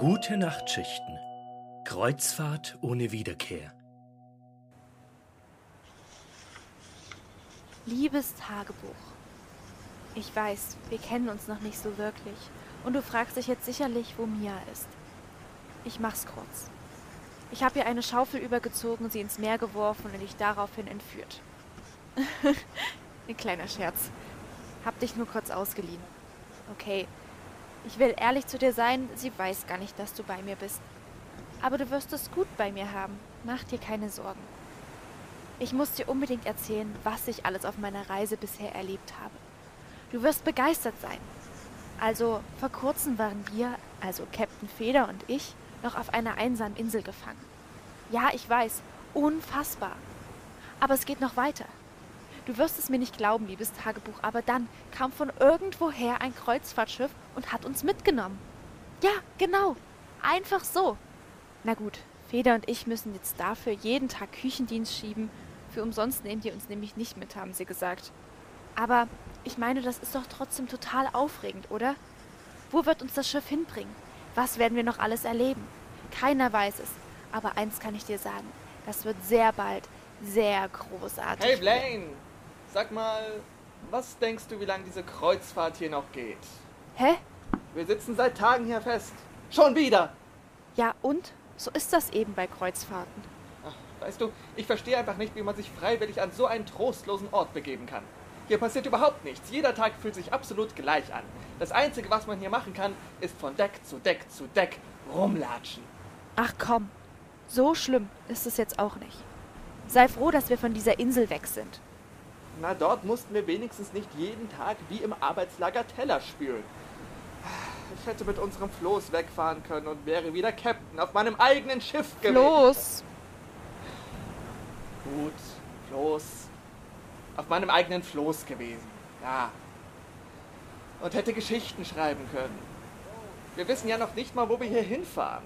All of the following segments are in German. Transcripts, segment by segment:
Gute Nachtschichten. Kreuzfahrt ohne Wiederkehr. Liebes Tagebuch. Ich weiß, wir kennen uns noch nicht so wirklich. Und du fragst dich jetzt sicherlich, wo Mia ist. Ich mach's kurz. Ich habe ihr eine Schaufel übergezogen, sie ins Meer geworfen und dich daraufhin entführt. Ein kleiner Scherz. Hab dich nur kurz ausgeliehen. Okay. Ich will ehrlich zu dir sein, sie weiß gar nicht, dass du bei mir bist. Aber du wirst es gut bei mir haben. Mach dir keine Sorgen. Ich muss dir unbedingt erzählen, was ich alles auf meiner Reise bisher erlebt habe. Du wirst begeistert sein. Also, vor kurzem waren wir, also Captain Feder und ich, noch auf einer einsamen Insel gefangen. Ja, ich weiß, unfassbar. Aber es geht noch weiter. Du wirst es mir nicht glauben, liebes Tagebuch, aber dann kam von irgendwoher ein Kreuzfahrtschiff und hat uns mitgenommen. Ja, genau. Einfach so. Na gut, Feder und ich müssen jetzt dafür jeden Tag Küchendienst schieben. Für umsonst nehmen die uns nämlich nicht mit, haben sie gesagt. Aber ich meine, das ist doch trotzdem total aufregend, oder? Wo wird uns das Schiff hinbringen? Was werden wir noch alles erleben? Keiner weiß es. Aber eins kann ich dir sagen. Das wird sehr bald sehr großartig. Hey Blaine! Sag mal, was denkst du, wie lange diese Kreuzfahrt hier noch geht? Hä? Wir sitzen seit Tagen hier fest. Schon wieder! Ja, und? So ist das eben bei Kreuzfahrten. Ach, weißt du, ich verstehe einfach nicht, wie man sich freiwillig an so einen trostlosen Ort begeben kann. Hier passiert überhaupt nichts. Jeder Tag fühlt sich absolut gleich an. Das Einzige, was man hier machen kann, ist von Deck zu Deck zu Deck rumlatschen. Ach komm, so schlimm ist es jetzt auch nicht. Sei froh, dass wir von dieser Insel weg sind. Na, dort mussten wir wenigstens nicht jeden Tag wie im Arbeitslager Teller spülen. Ich hätte mit unserem Floß wegfahren können und wäre wieder Captain auf meinem eigenen Schiff gewesen. Floß! Gut, Floß. Auf meinem eigenen Floß gewesen. Ja. Und hätte Geschichten schreiben können. Wir wissen ja noch nicht mal, wo wir hier hinfahren.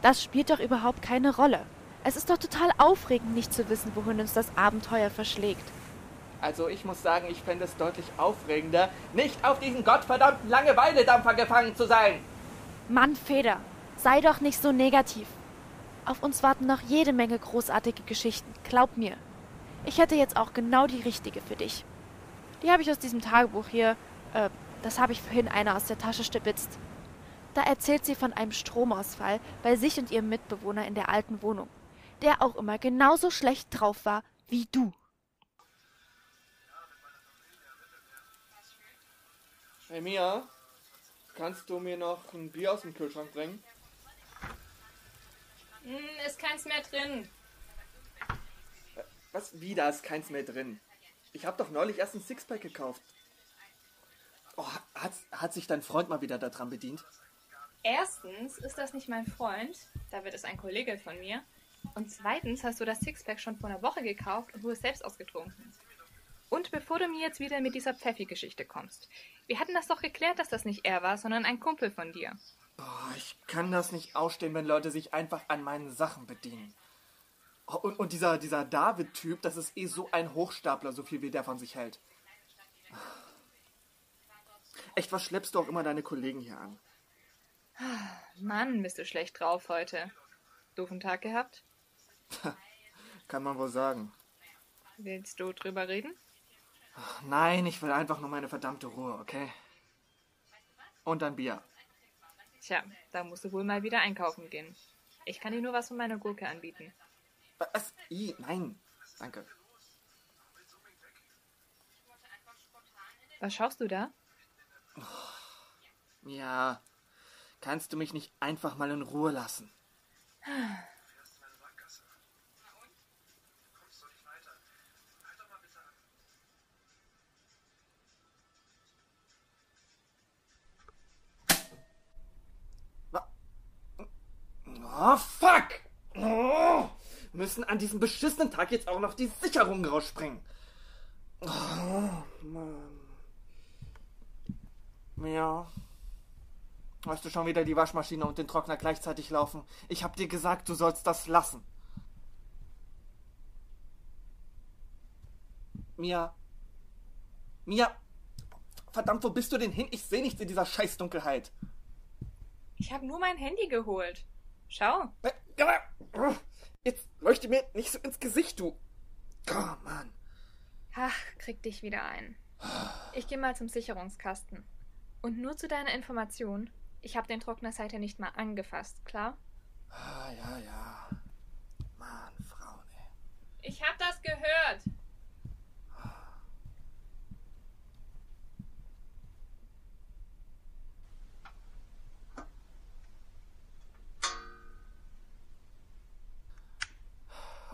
Das spielt doch überhaupt keine Rolle. Es ist doch total aufregend, nicht zu wissen, wohin uns das Abenteuer verschlägt. Also ich muss sagen, ich fände es deutlich aufregender, nicht auf diesen gottverdammten Langeweiledampfer gefangen zu sein. Mann, Feder, sei doch nicht so negativ. Auf uns warten noch jede Menge großartige Geschichten, glaub mir. Ich hätte jetzt auch genau die richtige für dich. Die habe ich aus diesem Tagebuch hier, äh, das habe ich vorhin einer aus der Tasche stibitzt. Da erzählt sie von einem Stromausfall bei sich und ihrem Mitbewohner in der alten Wohnung, der auch immer genauso schlecht drauf war wie du. Hey Mia, kannst du mir noch ein Bier aus dem Kühlschrank bringen? Hm, ist keins mehr drin. Was? Wieder ist keins mehr drin. Ich habe doch neulich erst ein Sixpack gekauft. Oh, hat, hat sich dein Freund mal wieder daran bedient? Erstens ist das nicht mein Freund, da wird es ein Kollege von mir. Und zweitens hast du das Sixpack schon vor einer Woche gekauft und du es selbst ausgetrunken. Und bevor du mir jetzt wieder mit dieser Pfeffi-Geschichte kommst. Wir hatten das doch geklärt, dass das nicht er war, sondern ein Kumpel von dir. Oh, ich kann das nicht ausstehen, wenn Leute sich einfach an meinen Sachen bedienen. Oh, und, und dieser, dieser David-Typ, das ist eh so ein Hochstapler, so viel wie der von sich hält. Echt, was schleppst du auch immer deine Kollegen hier an? Mann, bist du schlecht drauf heute. Doofen Tag gehabt? Kann man wohl sagen. Willst du drüber reden? Nein, ich will einfach nur meine verdammte Ruhe, okay? Und ein Bier. Tja, da musst du wohl mal wieder einkaufen gehen. Ich kann dir nur was von meiner Gurke anbieten. Was? I, nein. Danke. Was schaust du da? Ja. Kannst du mich nicht einfach mal in Ruhe lassen? Oh, fuck! Oh, müssen an diesem beschissenen Tag jetzt auch noch die Sicherungen rausspringen. Oh, Mann. Ja. Hast du schon wieder die Waschmaschine und den Trockner gleichzeitig laufen? Ich hab dir gesagt, du sollst das lassen. Mia. Mia. Verdammt, wo bist du denn hin? Ich sehe nichts in dieser Scheißdunkelheit. Ich habe nur mein Handy geholt. Schau. Äh, jetzt leuchte mir nicht so ins Gesicht, du. Oh, Mann. Ach, krieg dich wieder ein. Ich gehe mal zum Sicherungskasten. Und nur zu deiner Information, ich habe den Trockner seither nicht mal angefasst, klar? Ah, ja, ja. Mann, Frauen, ey. Ich hab das gehört.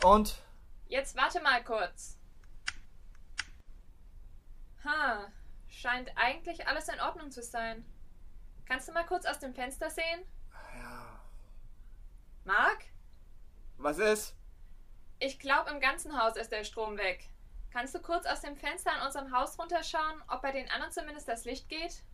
Und? Jetzt warte mal kurz. Ha, scheint eigentlich alles in Ordnung zu sein. Kannst du mal kurz aus dem Fenster sehen? Ja. Mark? Was ist? Ich glaube, im ganzen Haus ist der Strom weg. Kannst du kurz aus dem Fenster an unserem Haus runterschauen, ob bei den anderen zumindest das Licht geht?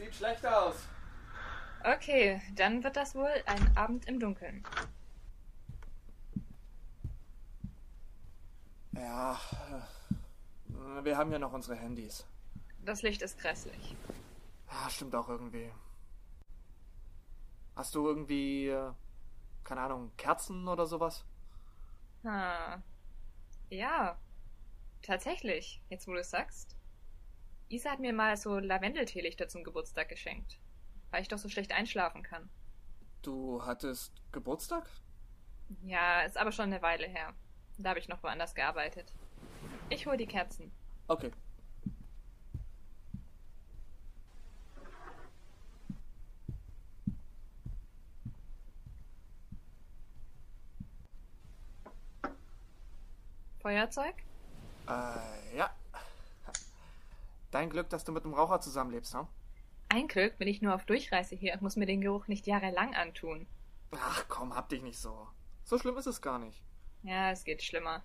Sieht schlecht aus. Okay, dann wird das wohl ein Abend im Dunkeln. Ja. äh, Wir haben ja noch unsere Handys. Das Licht ist grässlich. Ja, stimmt auch irgendwie. Hast du irgendwie, äh, keine Ahnung, Kerzen oder sowas? Ha. Ja. Tatsächlich, jetzt wo du es sagst. Isa hat mir mal so Lavendelteelichter zum Geburtstag geschenkt. Weil ich doch so schlecht einschlafen kann. Du hattest Geburtstag? Ja, ist aber schon eine Weile her. Da habe ich noch woanders gearbeitet. Ich hol die Kerzen. Okay. Feuerzeug? Äh, ja. Dein Glück, dass du mit einem Raucher zusammenlebst, ne? Ein Glück bin ich nur auf Durchreise hier und muss mir den Geruch nicht jahrelang antun. Ach komm, hab dich nicht so. So schlimm ist es gar nicht. Ja, es geht schlimmer.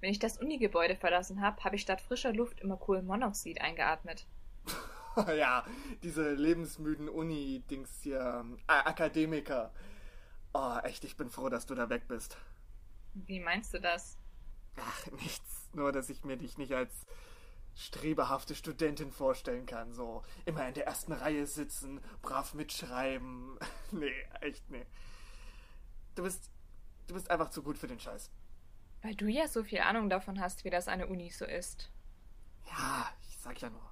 Wenn ich das Unigebäude verlassen habe, habe ich statt frischer Luft immer Kohlenmonoxid eingeatmet. ja, diese lebensmüden Uni-Dings hier, äh, Akademiker. Oh, echt, ich bin froh, dass du da weg bist. Wie meinst du das? Ach, nichts. Nur, dass ich mir dich nicht als strebehafte Studentin vorstellen kann. So, immer in der ersten Reihe sitzen, brav mitschreiben. nee, echt, nee. Du bist, du bist einfach zu gut für den Scheiß. Weil du ja so viel Ahnung davon hast, wie das eine Uni so ist. Ja, ich sag ja nur.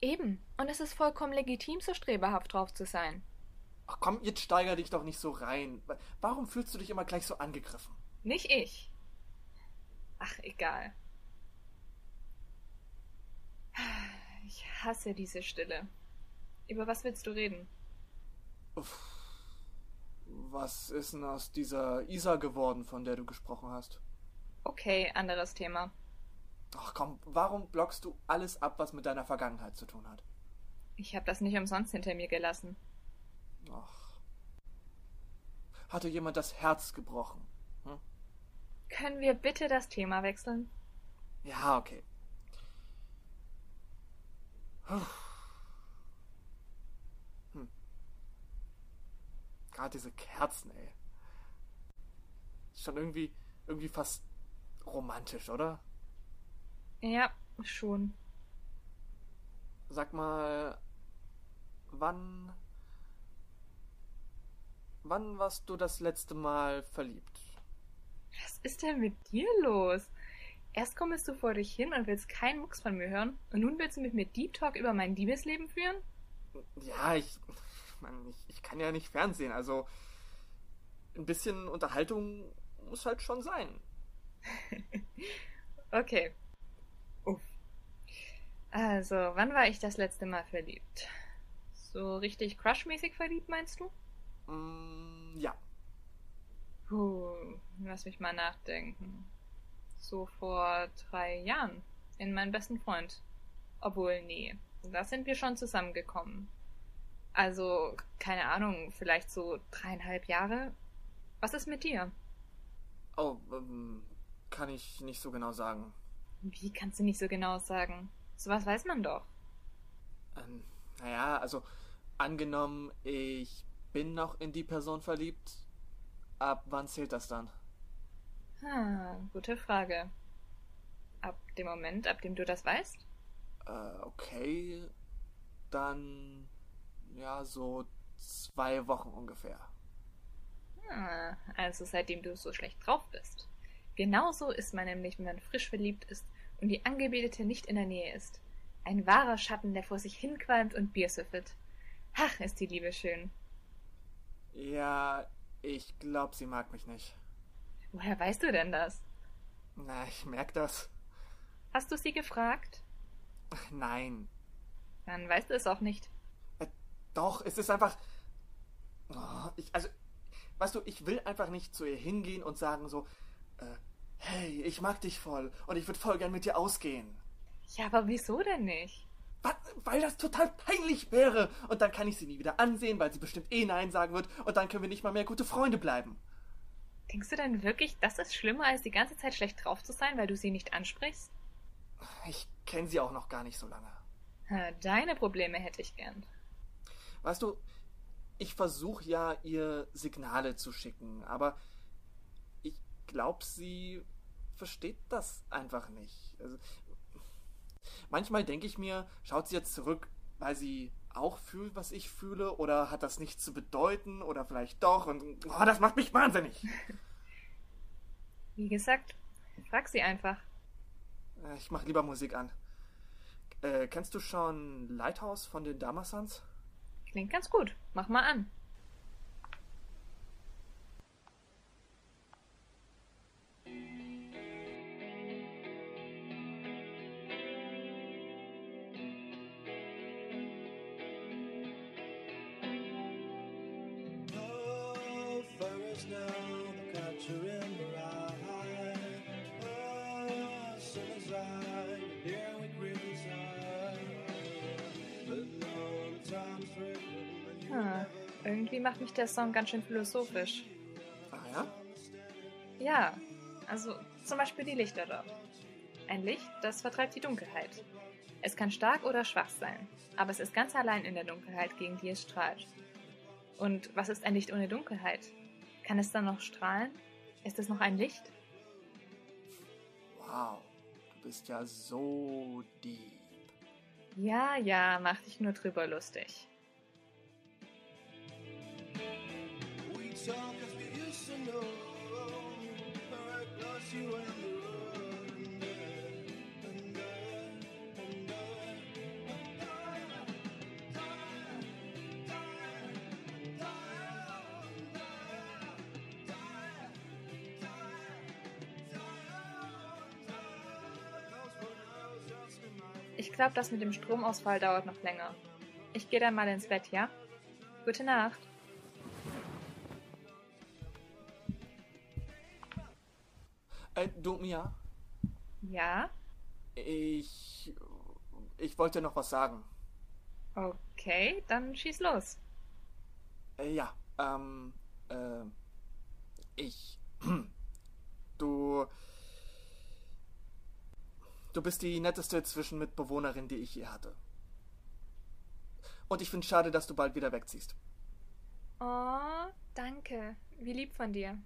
Eben. Und es ist vollkommen legitim, so strebehaft drauf zu sein. Ach komm, jetzt steiger dich doch nicht so rein. Warum fühlst du dich immer gleich so angegriffen? Nicht ich. Ach, egal. Ich hasse diese Stille. Über was willst du reden? Was ist denn aus dieser Isa geworden, von der du gesprochen hast? Okay, anderes Thema. Ach komm, warum blockst du alles ab, was mit deiner Vergangenheit zu tun hat? Ich habe das nicht umsonst hinter mir gelassen. Ach. Hatte jemand das Herz gebrochen? Hm? Können wir bitte das Thema wechseln? Ja, okay. Hm. Gerade diese Kerzen, ey. Schon irgendwie, irgendwie fast romantisch, oder? Ja, schon. Sag mal, wann. Wann warst du das letzte Mal verliebt? Was ist denn mit dir los? Erst kommst du vor dich hin und willst keinen Mucks von mir hören, und nun willst du mit mir Deep Talk über mein Liebesleben führen? Ja, ich. Mann, ich, ich kann ja nicht Fernsehen, also. Ein bisschen Unterhaltung muss halt schon sein. okay. Uff. Also, wann war ich das letzte Mal verliebt? So richtig crushmäßig verliebt, meinst du? Mm, ja. Puh, lass mich mal nachdenken. So vor drei Jahren. In meinen besten Freund. Obwohl, nee. Da sind wir schon zusammengekommen. Also, keine Ahnung, vielleicht so dreieinhalb Jahre. Was ist mit dir? Oh, ähm, kann ich nicht so genau sagen. Wie kannst du nicht so genau sagen? Sowas weiß man doch. Ähm, naja, also Angenommen, ich bin noch in die Person verliebt. Ab wann zählt das dann? Ah, gute Frage. Ab dem Moment, ab dem du das weißt? Äh, okay. Dann. Ja, so zwei Wochen ungefähr. Ah, also seitdem du so schlecht drauf bist. Genauso ist man nämlich, wenn man frisch verliebt ist und die Angebetete nicht in der Nähe ist. Ein wahrer Schatten, der vor sich hinqualmt und Bier süffelt. Ach, ist die Liebe schön. Ja, ich glaub, sie mag mich nicht. Woher weißt du denn das? Na, ich merk das. Hast du sie gefragt? Nein. Dann weißt du es auch nicht. Äh, doch, es ist einfach. Oh, ich, also, weißt du, ich will einfach nicht zu ihr hingehen und sagen so, äh, hey, ich mag dich voll und ich würde voll gern mit dir ausgehen. Ja, aber wieso denn nicht? Was? Weil das total peinlich wäre. Und dann kann ich sie nie wieder ansehen, weil sie bestimmt eh Nein sagen wird. Und dann können wir nicht mal mehr gute Freunde bleiben. Denkst du denn wirklich, das ist schlimmer, als die ganze Zeit schlecht drauf zu sein, weil du sie nicht ansprichst? Ich kenne sie auch noch gar nicht so lange. Deine Probleme hätte ich gern. Weißt du, ich versuche ja, ihr Signale zu schicken, aber ich glaube, sie versteht das einfach nicht. Also, manchmal denke ich mir, schaut sie jetzt zurück, weil sie auch fühlt, was ich fühle, oder hat das nichts zu bedeuten, oder vielleicht doch, und oh, das macht mich wahnsinnig. Wie gesagt, frag sie einfach. Äh, ich mach lieber Musik an. Äh, kennst du schon Lighthouse von den Damasans? Klingt ganz gut. Mach mal an. Irgendwie macht mich der Song ganz schön philosophisch. Ach ja? Ja, also zum Beispiel die Lichter dort. Ein Licht, das vertreibt die Dunkelheit. Es kann stark oder schwach sein, aber es ist ganz allein in der Dunkelheit, gegen die es strahlt. Und was ist ein Licht ohne Dunkelheit? Kann es dann noch strahlen? Ist es noch ein Licht? Wow, du bist ja so deep. Ja, ja, mach dich nur drüber lustig. Ich glaube, das mit dem Stromausfall dauert noch länger. Ich gehe dann mal ins Bett, ja? Gute Nacht. Du, Mia? Ja? Ich. Ich wollte noch was sagen. Okay, dann schieß los. Äh, ja, ähm. Äh, ich. Du. Du bist die netteste Zwischenmitbewohnerin, die ich je hatte. Und ich finde schade, dass du bald wieder wegziehst. Oh, danke. Wie lieb von dir.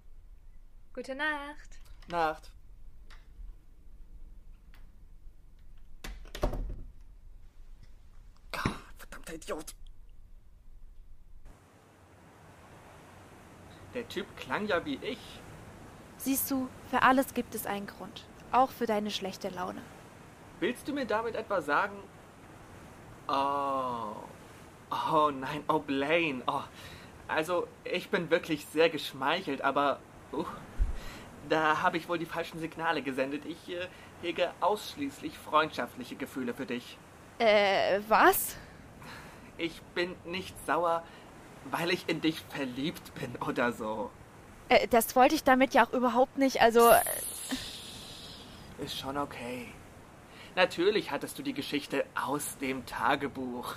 Gute Nacht. Nacht. Verdammter Idiot. Der Typ klang ja wie ich. Siehst du, für alles gibt es einen Grund. Auch für deine schlechte Laune. Willst du mir damit etwa sagen? Oh. Oh nein, oh Blaine. Oh. Also, ich bin wirklich sehr geschmeichelt, aber. Uh, da habe ich wohl die falschen Signale gesendet. Ich äh, hege ausschließlich freundschaftliche Gefühle für dich. Äh, was? Ich bin nicht sauer, weil ich in dich verliebt bin oder so. Äh, das wollte ich damit ja auch überhaupt nicht, also. äh, Ist schon okay. Natürlich hattest du die Geschichte aus dem Tagebuch.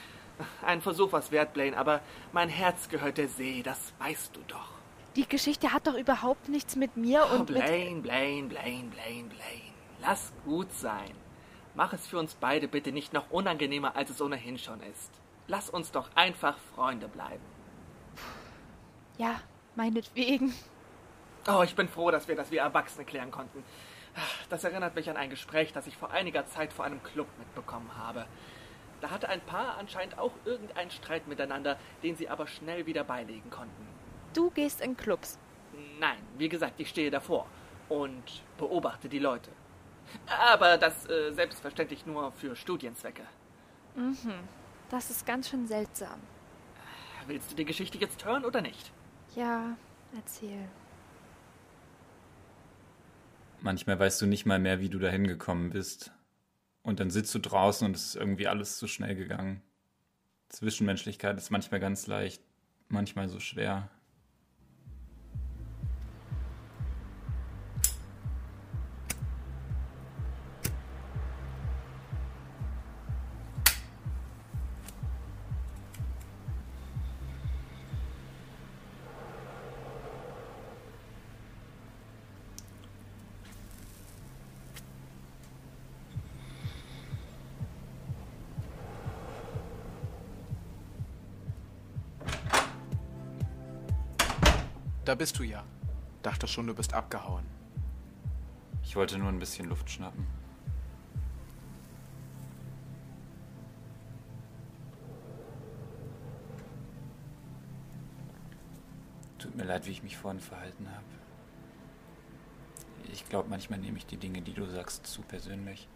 Ein Versuch was wert, Blaine, aber mein Herz gehört der See, das weißt du doch. Die Geschichte hat doch überhaupt nichts mit mir Oh, und mit. Blaine, Blaine, Blaine, Blaine, Blaine. Lass gut sein. Mach es für uns beide bitte nicht noch unangenehmer, als es ohnehin schon ist. Lass uns doch einfach Freunde bleiben. Ja, meinetwegen. Oh, ich bin froh, dass wir das wie Erwachsene klären konnten. Das erinnert mich an ein Gespräch, das ich vor einiger Zeit vor einem Club mitbekommen habe. Da hatte ein Paar anscheinend auch irgendeinen Streit miteinander, den sie aber schnell wieder beilegen konnten. Du gehst in Clubs. Nein, wie gesagt, ich stehe davor und beobachte die Leute. Aber das äh, selbstverständlich nur für Studienzwecke. Mhm. Das ist ganz schön seltsam. Willst du die Geschichte jetzt hören oder nicht? Ja, erzähl. Manchmal weißt du nicht mal mehr, wie du da hingekommen bist. Und dann sitzt du draußen und es ist irgendwie alles zu schnell gegangen. Zwischenmenschlichkeit ist manchmal ganz leicht, manchmal so schwer. Da bist du ja. Dachte schon, du bist abgehauen. Ich wollte nur ein bisschen Luft schnappen. Tut mir leid, wie ich mich vorhin verhalten habe. Ich glaube, manchmal nehme ich die Dinge, die du sagst, zu persönlich.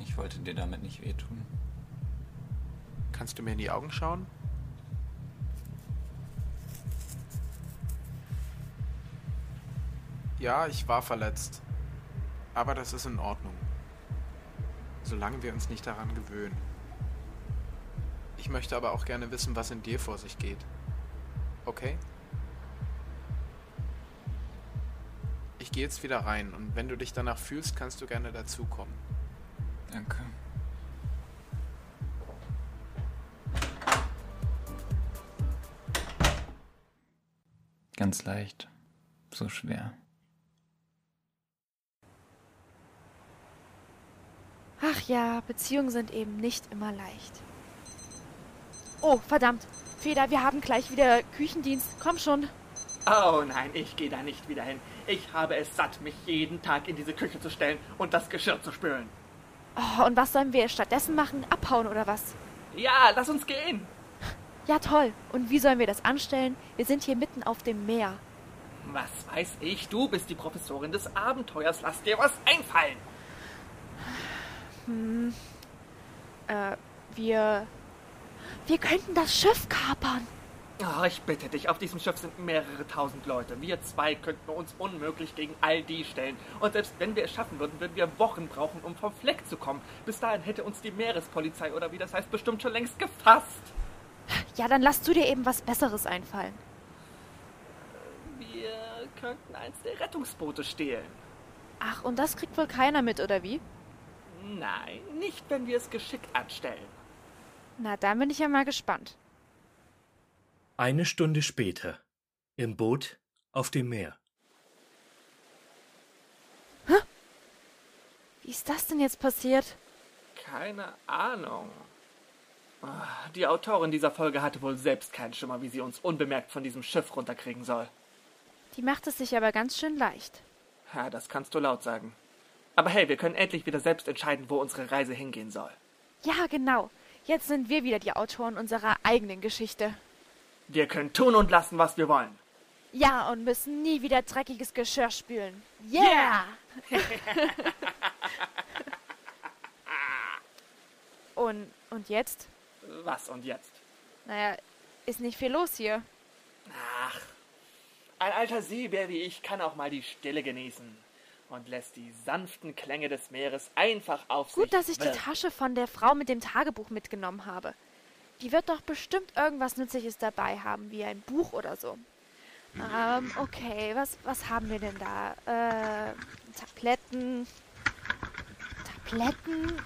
Ich wollte dir damit nicht wehtun. Kannst du mir in die Augen schauen? Ja, ich war verletzt. Aber das ist in Ordnung. Solange wir uns nicht daran gewöhnen. Ich möchte aber auch gerne wissen, was in dir vor sich geht. Okay? Ich gehe jetzt wieder rein und wenn du dich danach fühlst, kannst du gerne dazukommen. Danke. Ganz leicht. So schwer. Ach ja, Beziehungen sind eben nicht immer leicht. Oh, verdammt. Feder, wir haben gleich wieder Küchendienst. Komm schon. Oh nein, ich gehe da nicht wieder hin. Ich habe es satt, mich jeden Tag in diese Küche zu stellen und das Geschirr zu spülen. Oh, und was sollen wir stattdessen machen? Abhauen oder was? Ja, lass uns gehen. Ja, toll. Und wie sollen wir das anstellen? Wir sind hier mitten auf dem Meer. Was weiß ich, du bist die Professorin des Abenteuers. Lass dir was einfallen. Hm. Äh, wir. Wir könnten das Schiff kapern. Oh, ich bitte dich, auf diesem Schiff sind mehrere tausend Leute. Wir zwei könnten uns unmöglich gegen all die stellen. Und selbst wenn wir es schaffen würden, würden wir Wochen brauchen, um vom Fleck zu kommen. Bis dahin hätte uns die Meerespolizei oder wie das heißt, bestimmt schon längst gefasst. Ja, dann lass du dir eben was Besseres einfallen. Wir könnten eins der Rettungsboote stehlen. Ach, und das kriegt wohl keiner mit, oder wie? Nein, nicht, wenn wir es geschickt anstellen. Na, dann bin ich ja mal gespannt. Eine Stunde später. Im Boot auf dem Meer. Hä? Wie ist das denn jetzt passiert? Keine Ahnung. Ah, die Autorin dieser Folge hatte wohl selbst keinen Schimmer, wie sie uns unbemerkt von diesem Schiff runterkriegen soll. Die macht es sich aber ganz schön leicht. Ja, das kannst du laut sagen. Aber hey, wir können endlich wieder selbst entscheiden, wo unsere Reise hingehen soll. Ja, genau. Jetzt sind wir wieder die Autoren unserer eigenen Geschichte. Wir können tun und lassen, was wir wollen. Ja, und müssen nie wieder dreckiges Geschirr spülen. Yeah! und, und jetzt? Was und jetzt? Naja, ist nicht viel los hier. Ach, ein alter Seebär wie ich kann auch mal die Stille genießen und lässt die sanften Klänge des Meeres einfach auf Gut, sich dass ich die. Tasche von der Frau mit dem Tagebuch mitgenommen habe. Die wird doch bestimmt irgendwas Nützliches dabei haben, wie ein Buch oder so. Ähm, okay, was, was haben wir denn da? Äh, Tabletten. Tabletten.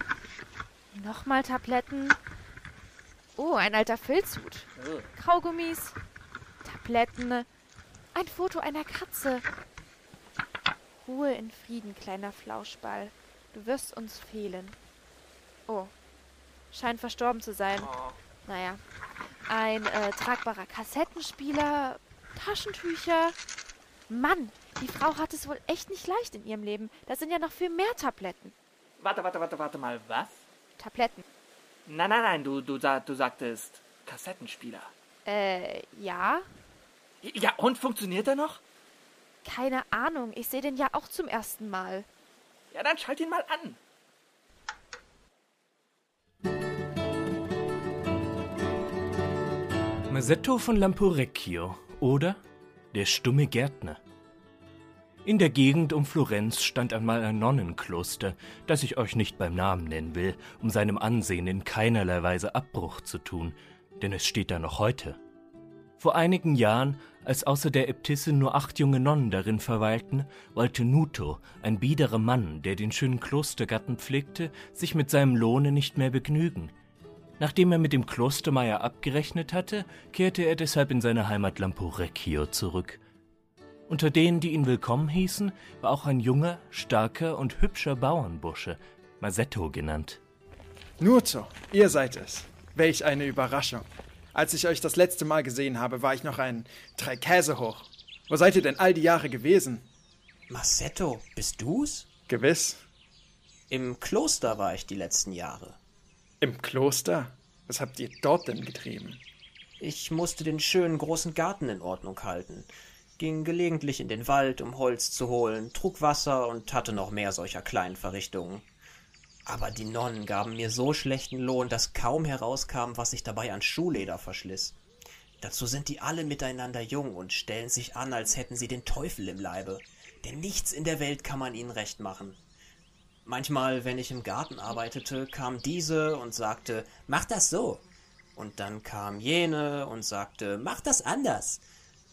Nochmal Tabletten. Oh, ein alter Filzhut. Oh. Kaugummis. Tabletten. Ein Foto einer Katze. Ruhe in Frieden, kleiner Flauschball. Du wirst uns fehlen. Oh. Scheint verstorben zu sein. Oh. Naja. Ein äh, tragbarer Kassettenspieler, Taschentücher. Mann, die Frau hat es wohl echt nicht leicht in ihrem Leben. Da sind ja noch viel mehr Tabletten. Warte, warte, warte, warte mal, was? Tabletten. Nein, nein, nein, du, du, du sagtest Kassettenspieler. Äh, ja? Ja, und funktioniert er noch? Keine Ahnung. Ich sehe den ja auch zum ersten Mal. Ja, dann schalt ihn mal an. Masetto von Lamporecchio oder Der stumme Gärtner. In der Gegend um Florenz stand einmal ein Nonnenkloster, das ich euch nicht beim Namen nennen will, um seinem Ansehen in keinerlei Weise Abbruch zu tun, denn es steht da noch heute. Vor einigen Jahren, als außer der Äbtissin nur acht junge Nonnen darin verweilten, wollte Nuto, ein biederer Mann, der den schönen Klostergarten pflegte, sich mit seinem Lohne nicht mehr begnügen. Nachdem er mit dem Klostermeier abgerechnet hatte, kehrte er deshalb in seine Heimat Lamporecchio zurück. Unter denen, die ihn willkommen hießen, war auch ein junger, starker und hübscher Bauernbursche, Masetto genannt. Nuto, ihr seid es. Welch eine Überraschung. Als ich euch das letzte Mal gesehen habe, war ich noch ein drei Käse hoch. Wo seid ihr denn all die Jahre gewesen? Massetto, bist du's? Gewiss. Im Kloster war ich die letzten Jahre. Im Kloster? Was habt ihr dort denn getrieben? Ich musste den schönen großen Garten in Ordnung halten, ging gelegentlich in den Wald, um Holz zu holen, trug Wasser und hatte noch mehr solcher kleinen Verrichtungen. Aber die Nonnen gaben mir so schlechten Lohn, dass kaum herauskam, was sich dabei an Schuhleder verschliss. Dazu sind die alle miteinander jung und stellen sich an, als hätten sie den Teufel im Leibe. Denn nichts in der Welt kann man ihnen recht machen. Manchmal, wenn ich im Garten arbeitete, kam diese und sagte, mach das so. Und dann kam jene und sagte, mach das anders.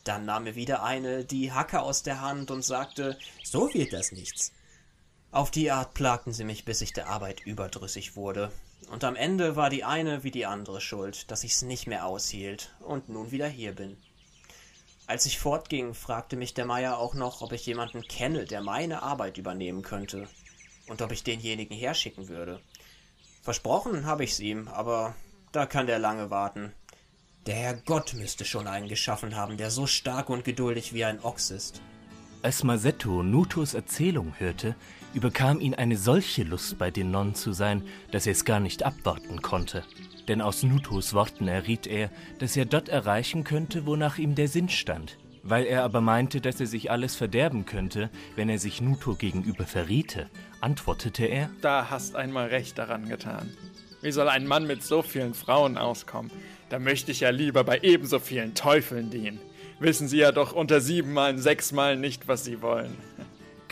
Dann nahm mir wieder eine die Hacke aus der Hand und sagte, so wird das nichts. Auf die Art plagten sie mich, bis ich der Arbeit überdrüssig wurde. Und am Ende war die eine wie die andere schuld, dass ich's nicht mehr aushielt und nun wieder hier bin. Als ich fortging, fragte mich der Meier auch noch, ob ich jemanden kenne, der meine Arbeit übernehmen könnte und ob ich denjenigen herschicken würde. Versprochen habe ich's ihm, aber da kann der lange warten. Der Herr Gott müsste schon einen geschaffen haben, der so stark und geduldig wie ein Ochs ist. Als Masetto Nutos Erzählung hörte, überkam ihn eine solche Lust bei den Nonnen zu sein, dass er es gar nicht abwarten konnte. Denn aus Nutos Worten erriet er, dass er dort erreichen könnte, wonach ihm der Sinn stand. Weil er aber meinte, dass er sich alles verderben könnte, wenn er sich Nuto gegenüber verriete, antwortete er, Da hast einmal recht daran getan. Wie soll ein Mann mit so vielen Frauen auskommen? Da möchte ich ja lieber bei ebenso vielen Teufeln dienen. Wissen Sie ja doch unter siebenmal, sechsmal nicht, was Sie wollen.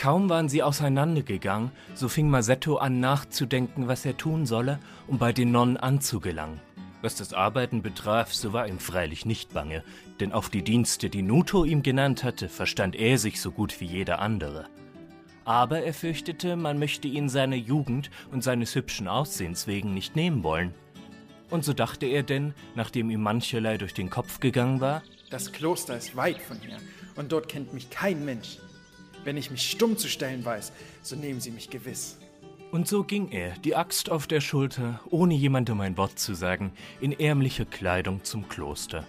Kaum waren sie auseinandergegangen, so fing Masetto an nachzudenken, was er tun solle, um bei den Nonnen anzugelangen. Was das Arbeiten betraf, so war ihm freilich nicht bange, denn auf die Dienste, die Nuto ihm genannt hatte, verstand er sich so gut wie jeder andere. Aber er fürchtete, man möchte ihn seiner Jugend und seines hübschen Aussehens wegen nicht nehmen wollen. Und so dachte er denn, nachdem ihm mancherlei durch den Kopf gegangen war, Das Kloster ist weit von hier und dort kennt mich kein Mensch. Wenn ich mich stumm zu stellen weiß, so nehmen Sie mich gewiss. Und so ging er, die Axt auf der Schulter, ohne jemandem ein Wort zu sagen, in ärmlicher Kleidung zum Kloster.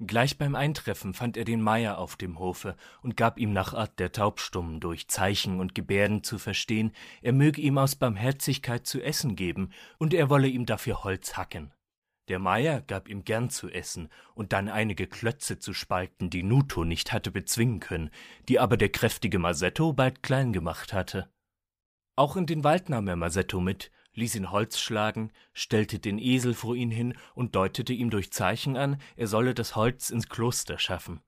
Gleich beim Eintreffen fand er den Meier auf dem Hofe und gab ihm nach Art der Taubstummen durch Zeichen und Gebärden zu verstehen, er möge ihm aus Barmherzigkeit zu essen geben und er wolle ihm dafür Holz hacken. Der Meier gab ihm gern zu essen und dann einige Klötze zu spalten, die Nuto nicht hatte bezwingen können, die aber der kräftige Masetto bald klein gemacht hatte. Auch in den Wald nahm er Masetto mit, ließ ihn Holz schlagen, stellte den Esel vor ihn hin und deutete ihm durch Zeichen an, er solle das Holz ins Kloster schaffen.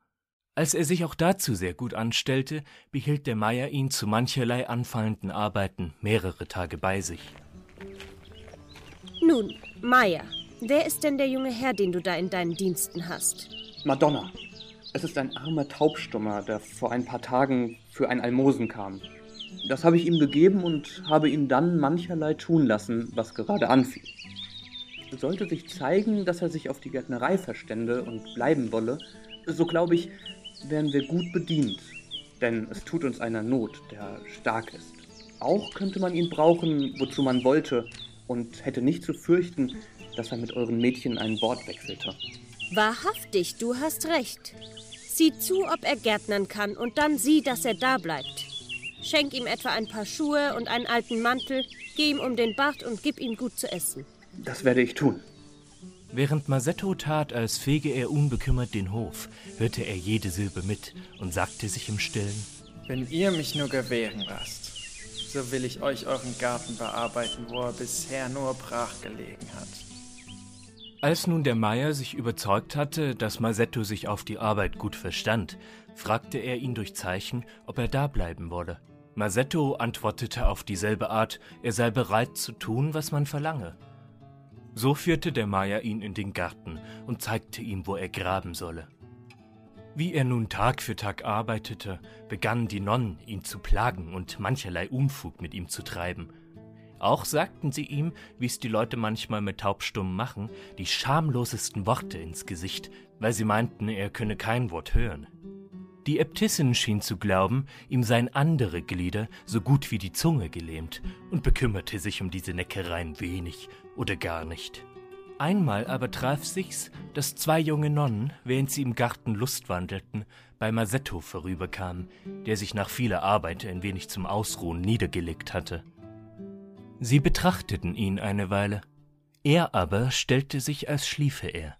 Als er sich auch dazu sehr gut anstellte, behielt der Meier ihn zu mancherlei anfallenden Arbeiten mehrere Tage bei sich. Nun, Meier, wer ist denn der junge Herr, den du da in deinen Diensten hast? Madonna. Es ist ein armer Taubstummer, der vor ein paar Tagen für ein Almosen kam. Das habe ich ihm gegeben und habe ihn dann mancherlei tun lassen, was gerade anfiel. Sollte sich zeigen, dass er sich auf die Gärtnerei verstände und bleiben wolle, so glaube ich, wären wir gut bedient. Denn es tut uns einer Not, der stark ist. Auch könnte man ihn brauchen, wozu man wollte, und hätte nicht zu fürchten, dass er mit euren Mädchen ein Wort wechselte. Wahrhaftig, du hast recht. Sieh zu, ob er gärtnern kann und dann sieh, dass er da bleibt. Schenk ihm etwa ein paar Schuhe und einen alten Mantel, geh ihm um den Bart und gib ihm gut zu essen. Das werde ich tun. Während Masetto tat, als fege er unbekümmert den Hof, hörte er jede Silbe mit und sagte sich im Stillen: Wenn ihr mich nur gewähren lasst, so will ich euch euren Garten bearbeiten, wo er bisher nur brach gelegen hat. Als nun der Meier sich überzeugt hatte, dass Masetto sich auf die Arbeit gut verstand, fragte er ihn durch Zeichen, ob er da bleiben wolle. Masetto antwortete auf dieselbe Art, er sei bereit zu tun, was man verlange. So führte der Meier ihn in den Garten und zeigte ihm, wo er graben solle. Wie er nun Tag für Tag arbeitete, begannen die Nonnen ihn zu plagen und mancherlei Unfug mit ihm zu treiben. Auch sagten sie ihm, wie es die Leute manchmal mit Taubstummen machen, die schamlosesten Worte ins Gesicht, weil sie meinten, er könne kein Wort hören. Die Äbtissin schien zu glauben, ihm seien andere Glieder so gut wie die Zunge gelähmt und bekümmerte sich um diese Neckereien wenig oder gar nicht. Einmal aber traf sich's, dass zwei junge Nonnen, während sie im Garten Lust wandelten, bei Masetto vorüberkamen, der sich nach vieler Arbeit ein wenig zum Ausruhen niedergelegt hatte. Sie betrachteten ihn eine Weile. Er aber stellte sich, als schliefe er.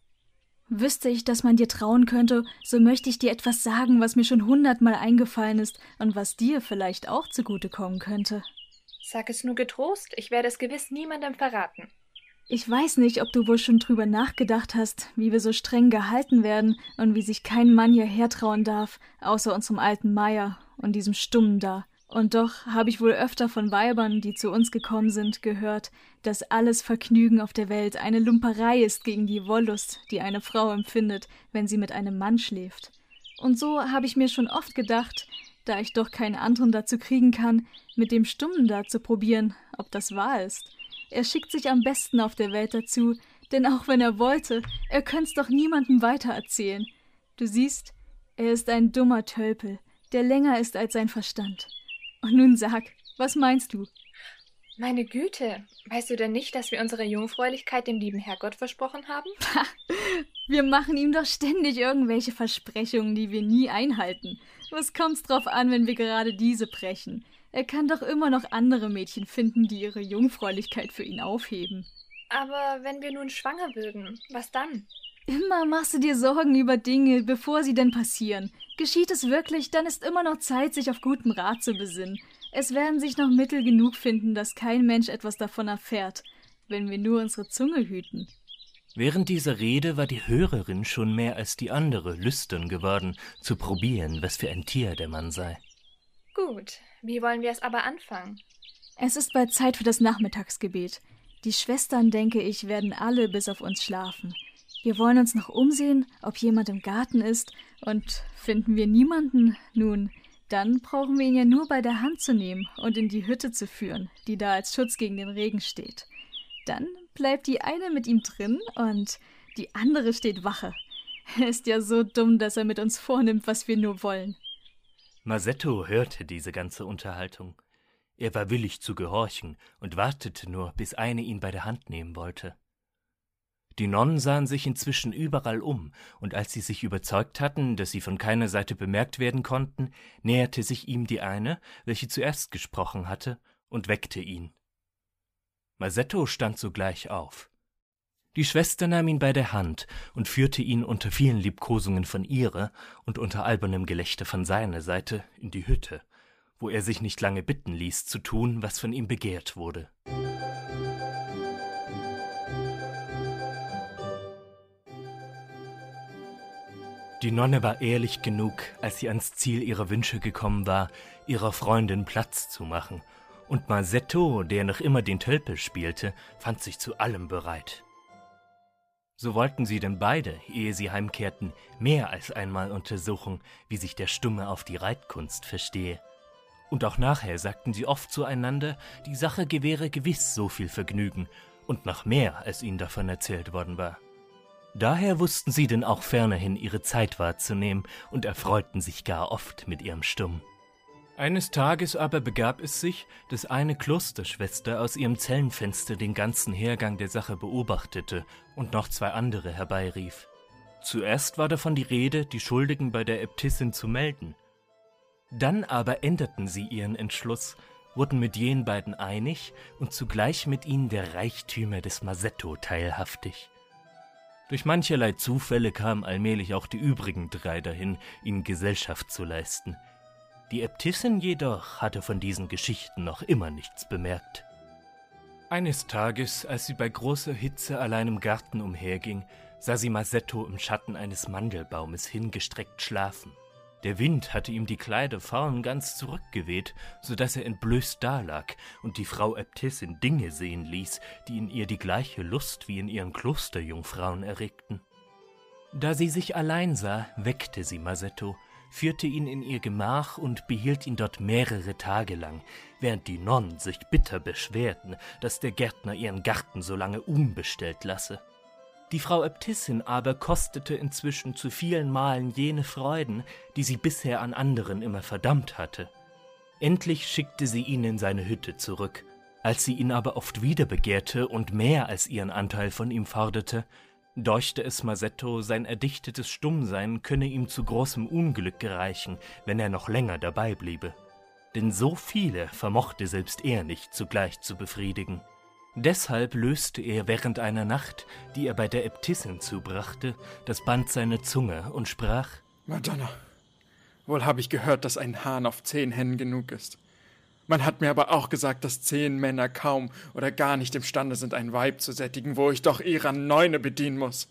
Wüsste ich, dass man dir trauen könnte, so möchte ich dir etwas sagen, was mir schon hundertmal eingefallen ist und was dir vielleicht auch zugute kommen könnte. Sag es nur getrost, ich werde es gewiss niemandem verraten. Ich weiß nicht, ob du wohl schon drüber nachgedacht hast, wie wir so streng gehalten werden und wie sich kein Mann hierher trauen darf, außer unserem alten Meier und diesem Stummen da. Und doch habe ich wohl öfter von Weibern, die zu uns gekommen sind, gehört, dass alles Vergnügen auf der Welt eine Lumperei ist gegen die Wollust, die eine Frau empfindet, wenn sie mit einem Mann schläft. Und so habe ich mir schon oft gedacht, da ich doch keinen anderen dazu kriegen kann, mit dem Stummen da zu probieren, ob das wahr ist. Er schickt sich am besten auf der Welt dazu, denn auch wenn er wollte, er könnt's doch niemandem weitererzählen. Du siehst, er ist ein dummer Tölpel, der länger ist als sein Verstand. Und nun sag, was meinst du? Meine Güte, weißt du denn nicht, dass wir unsere Jungfräulichkeit dem lieben Herrgott versprochen haben? wir machen ihm doch ständig irgendwelche Versprechungen, die wir nie einhalten. Was kommt's drauf an, wenn wir gerade diese brechen? Er kann doch immer noch andere Mädchen finden, die ihre Jungfräulichkeit für ihn aufheben. Aber wenn wir nun schwanger würden, was dann? Immer machst du dir Sorgen über Dinge, bevor sie denn passieren. Geschieht es wirklich, dann ist immer noch Zeit, sich auf guten Rat zu besinnen. Es werden sich noch Mittel genug finden, dass kein Mensch etwas davon erfährt, wenn wir nur unsere Zunge hüten. Während dieser Rede war die Hörerin schon mehr als die andere lüstern geworden, zu probieren, was für ein Tier der Mann sei. Gut, wie wollen wir es aber anfangen? Es ist bald Zeit für das Nachmittagsgebet. Die Schwestern, denke ich, werden alle bis auf uns schlafen. Wir wollen uns noch umsehen, ob jemand im Garten ist, und finden wir niemanden, nun, dann brauchen wir ihn ja nur bei der Hand zu nehmen und in die Hütte zu führen, die da als Schutz gegen den Regen steht. Dann bleibt die eine mit ihm drin und die andere steht Wache. Er ist ja so dumm, dass er mit uns vornimmt, was wir nur wollen. Masetto hörte diese ganze Unterhaltung. Er war willig zu gehorchen und wartete nur, bis eine ihn bei der Hand nehmen wollte. Die Nonnen sahen sich inzwischen überall um, und als sie sich überzeugt hatten, dass sie von keiner Seite bemerkt werden konnten, näherte sich ihm die eine, welche zuerst gesprochen hatte, und weckte ihn. Masetto stand sogleich auf. Die Schwester nahm ihn bei der Hand und führte ihn unter vielen Liebkosungen von ihrer und unter albernem Gelächter von seiner Seite in die Hütte, wo er sich nicht lange bitten ließ, zu tun, was von ihm begehrt wurde. Die Nonne war ehrlich genug, als sie ans Ziel ihrer Wünsche gekommen war, ihrer Freundin Platz zu machen, und Masetto, der noch immer den Tölpel spielte, fand sich zu allem bereit. So wollten sie denn beide, ehe sie heimkehrten, mehr als einmal untersuchen, wie sich der Stumme auf die Reitkunst verstehe. Und auch nachher sagten sie oft zueinander, die Sache gewähre gewiss so viel Vergnügen und noch mehr, als ihnen davon erzählt worden war. Daher wussten sie denn auch fernerhin ihre Zeit wahrzunehmen und erfreuten sich gar oft mit ihrem Stumm. Eines Tages aber begab es sich, dass eine Klosterschwester aus ihrem Zellenfenster den ganzen Hergang der Sache beobachtete und noch zwei andere herbeirief. Zuerst war davon die Rede, die Schuldigen bei der Äbtissin zu melden. Dann aber änderten sie ihren Entschluss, wurden mit jenen beiden einig und zugleich mit ihnen der Reichtümer des Masetto teilhaftig. Durch mancherlei Zufälle kamen allmählich auch die übrigen drei dahin, ihnen Gesellschaft zu leisten – die Äbtissin jedoch hatte von diesen Geschichten noch immer nichts bemerkt. Eines Tages, als sie bei großer Hitze allein im Garten umherging, sah sie Masetto im Schatten eines Mandelbaumes hingestreckt schlafen. Der Wind hatte ihm die Kleider vorn ganz zurückgeweht, so dass er entblößt dalag und die Frau Äbtissin Dinge sehen ließ, die in ihr die gleiche Lust wie in ihren Klosterjungfrauen erregten. Da sie sich allein sah, weckte sie Masetto, führte ihn in ihr Gemach und behielt ihn dort mehrere Tage lang, während die Nonnen sich bitter beschwerten, dass der Gärtner ihren Garten so lange unbestellt lasse. Die Frau Äbtissin aber kostete inzwischen zu vielen Malen jene Freuden, die sie bisher an anderen immer verdammt hatte. Endlich schickte sie ihn in seine Hütte zurück. Als sie ihn aber oft wieder begehrte und mehr als ihren Anteil von ihm forderte, deuchte es Masetto, sein erdichtetes Stummsein könne ihm zu großem Unglück gereichen, wenn er noch länger dabei bliebe. Denn so viele vermochte selbst er nicht zugleich zu befriedigen. Deshalb löste er während einer Nacht, die er bei der Äbtissin zubrachte, das Band seiner Zunge und sprach Madonna, wohl habe ich gehört, dass ein Hahn auf zehn Hennen genug ist. Man hat mir aber auch gesagt, dass zehn Männer kaum oder gar nicht imstande sind, ein Weib zu sättigen, wo ich doch ihrer Neune bedienen muss.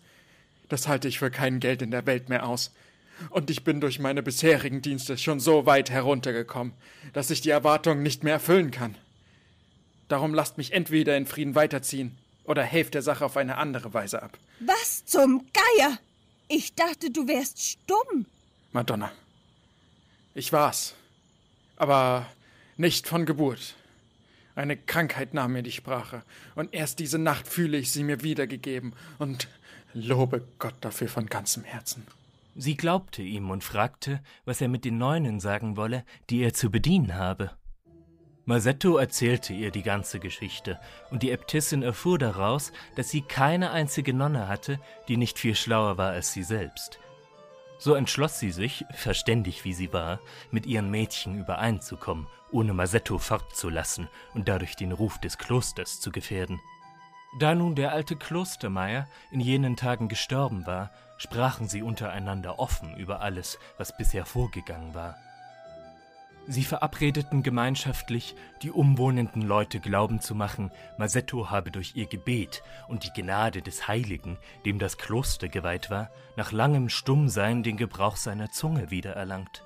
Das halte ich für kein Geld in der Welt mehr aus. Und ich bin durch meine bisherigen Dienste schon so weit heruntergekommen, dass ich die Erwartungen nicht mehr erfüllen kann. Darum lasst mich entweder in Frieden weiterziehen oder helft der Sache auf eine andere Weise ab. Was zum Geier? Ich dachte, du wärst stumm. Madonna. Ich war's. Aber nicht von Geburt. Eine Krankheit nahm mir die Sprache, und erst diese Nacht fühle ich sie mir wiedergegeben und lobe Gott dafür von ganzem Herzen. Sie glaubte ihm und fragte, was er mit den Neunen sagen wolle, die er zu bedienen habe. Masetto erzählte ihr die ganze Geschichte, und die Äbtissin erfuhr daraus, dass sie keine einzige Nonne hatte, die nicht viel schlauer war als sie selbst. So entschloss sie sich, verständig wie sie war, mit ihren Mädchen übereinzukommen ohne Masetto fortzulassen und dadurch den Ruf des Klosters zu gefährden. Da nun der alte Klostermeier in jenen Tagen gestorben war, sprachen sie untereinander offen über alles, was bisher vorgegangen war. Sie verabredeten gemeinschaftlich, die umwohnenden Leute glauben zu machen, Masetto habe durch ihr Gebet und die Gnade des Heiligen, dem das Kloster geweiht war, nach langem Stummsein den Gebrauch seiner Zunge wiedererlangt.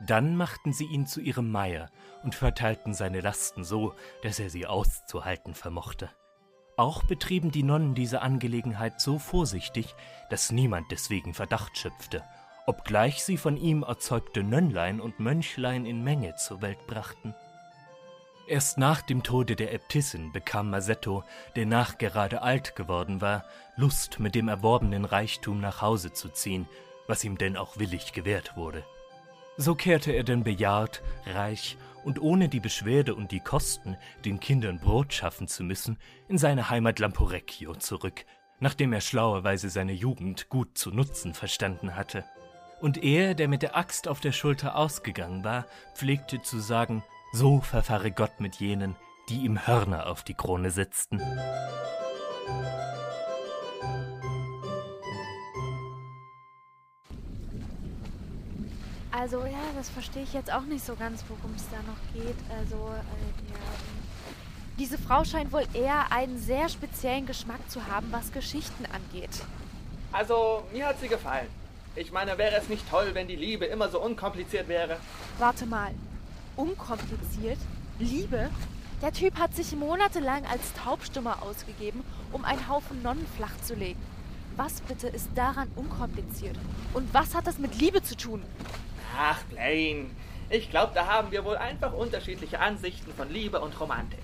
Dann machten sie ihn zu ihrem Meier und verteilten seine Lasten so, dass er sie auszuhalten vermochte. Auch betrieben die Nonnen diese Angelegenheit so vorsichtig, dass niemand deswegen Verdacht schöpfte, obgleich sie von ihm erzeugte Nönnlein und Mönchlein in Menge zur Welt brachten. Erst nach dem Tode der Äbtissin bekam Masetto, der nachgerade alt geworden war, Lust, mit dem erworbenen Reichtum nach Hause zu ziehen, was ihm denn auch willig gewährt wurde. So kehrte er denn bejahrt, reich und ohne die Beschwerde und die Kosten, den Kindern Brot schaffen zu müssen, in seine Heimat Lamporecchio zurück, nachdem er schlauerweise seine Jugend gut zu nutzen verstanden hatte. Und er, der mit der Axt auf der Schulter ausgegangen war, pflegte zu sagen, so verfahre Gott mit jenen, die ihm Hörner auf die Krone setzten. Also ja, das verstehe ich jetzt auch nicht so ganz, worum es da noch geht. Also äh, ja, diese Frau scheint wohl eher einen sehr speziellen Geschmack zu haben, was Geschichten angeht. Also mir hat sie gefallen. Ich meine, wäre es nicht toll, wenn die Liebe immer so unkompliziert wäre? Warte mal, unkompliziert? Liebe? Der Typ hat sich monatelang als Taubstummer ausgegeben, um einen Haufen Nonnen flachzulegen. Was bitte ist daran unkompliziert? Und was hat das mit Liebe zu tun? Ach, Blaine, ich glaube, da haben wir wohl einfach unterschiedliche Ansichten von Liebe und Romantik.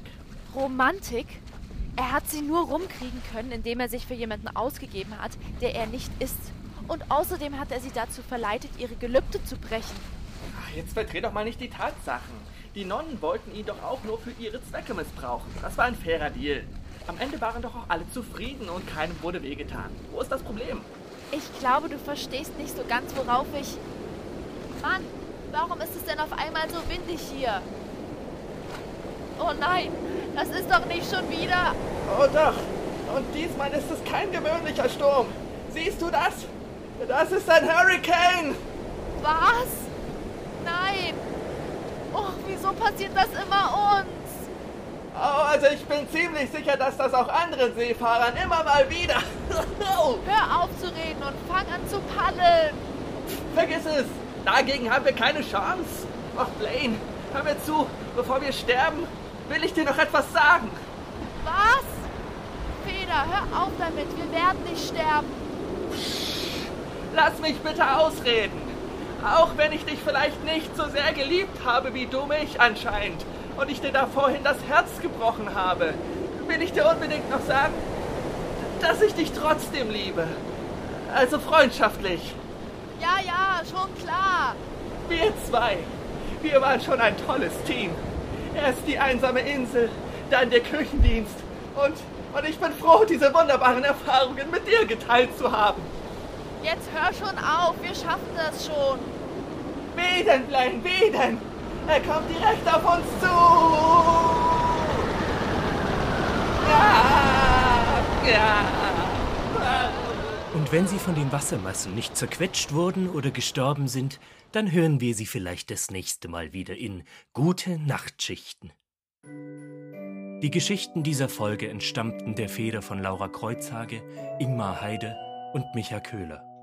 Romantik? Er hat sie nur rumkriegen können, indem er sich für jemanden ausgegeben hat, der er nicht ist. Und außerdem hat er sie dazu verleitet, ihre Gelübde zu brechen. Ach jetzt verdreh doch mal nicht die Tatsachen. Die Nonnen wollten ihn doch auch nur für ihre Zwecke missbrauchen. Das war ein fairer Deal. Am Ende waren doch auch alle zufrieden und keinem wurde wehgetan. Wo ist das Problem? Ich glaube, du verstehst nicht so ganz, worauf ich. Mann, warum ist es denn auf einmal so windig hier? Oh nein, das ist doch nicht schon wieder. Oh doch. Und diesmal ist es kein gewöhnlicher Sturm. Siehst du das? Das ist ein Hurricane. Was? Nein. Oh, wieso passiert das immer uns? Oh, also ich bin ziemlich sicher, dass das auch anderen Seefahrern immer mal wieder. Hör auf zu reden und fang an zu paddeln. Vergiss es. Dagegen haben wir keine Chance. Ach, Blaine, hör mir zu. Bevor wir sterben, will ich dir noch etwas sagen. Was? Feder, hör auf damit. Wir werden nicht sterben. Lass mich bitte ausreden. Auch wenn ich dich vielleicht nicht so sehr geliebt habe wie du mich anscheinend und ich dir da vorhin das Herz gebrochen habe, will ich dir unbedingt noch sagen, dass ich dich trotzdem liebe. Also freundschaftlich. Ja, ja, schon klar. Wir zwei, wir waren schon ein tolles Team. Erst die einsame Insel, dann der Küchendienst und, und ich bin froh, diese wunderbaren Erfahrungen mit dir geteilt zu haben. Jetzt hör schon auf, wir schaffen das schon. Blaine, wie denn? Er kommt direkt auf uns zu. Ja, ja. Und wenn sie von den Wassermassen nicht zerquetscht wurden oder gestorben sind, dann hören wir sie vielleicht das nächste Mal wieder in Gute Nachtschichten. Die Geschichten dieser Folge entstammten der Feder von Laura Kreuzhage, Ingmar Heide und Micha Köhler.